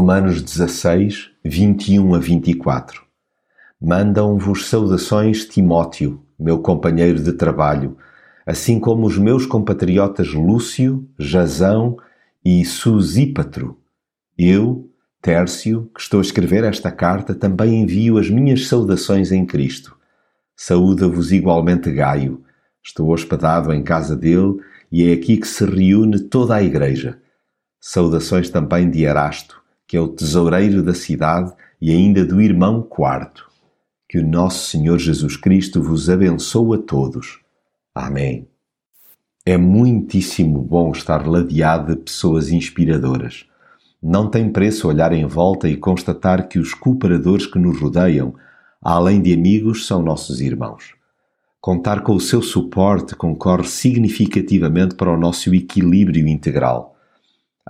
Romanos 16, 21 a 24. Mandam-vos saudações Timóteo, meu companheiro de trabalho, assim como os meus compatriotas Lúcio, Jazão e Susípatro. Eu, Tércio, que estou a escrever esta carta, também envio as minhas saudações em Cristo. Saúda-vos igualmente Gaio. Estou hospedado em casa dele e é aqui que se reúne toda a Igreja. Saudações também de Erasto, que é o tesoureiro da cidade, e ainda do irmão Quarto. Que o nosso Senhor Jesus Cristo vos abençoe a todos. Amém. É muitíssimo bom estar ladeado de pessoas inspiradoras. Não tem preço olhar em volta e constatar que os cooperadores que nos rodeiam, além de amigos, são nossos irmãos. Contar com o seu suporte concorre significativamente para o nosso equilíbrio integral.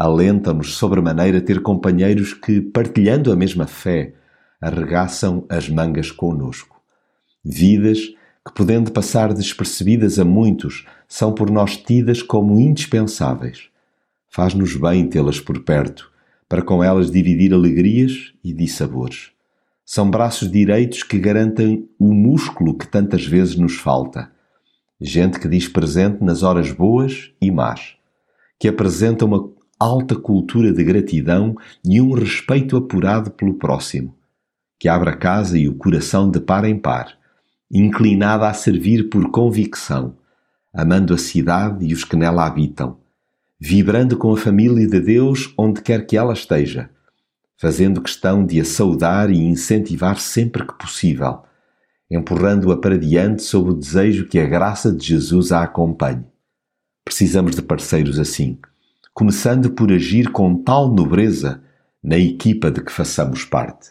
Alenta-nos sobremaneira ter companheiros que, partilhando a mesma fé, arregaçam as mangas conosco. Vidas que, podendo passar despercebidas a muitos, são por nós tidas como indispensáveis. Faz-nos bem tê-las por perto, para com elas dividir alegrias e dissabores. São braços direitos que garantem o músculo que tantas vezes nos falta. Gente que diz presente nas horas boas e más, que apresenta uma alta cultura de gratidão e um respeito apurado pelo próximo, que abre a casa e o coração de par em par, inclinada a servir por convicção, amando a cidade e os que nela habitam, vibrando com a família de Deus onde quer que ela esteja fazendo questão de a saudar e incentivar sempre que possível, empurrando-a para diante sob o desejo que a graça de Jesus a acompanhe. Precisamos de parceiros assim, começando por agir com tal nobreza na equipa de que façamos parte.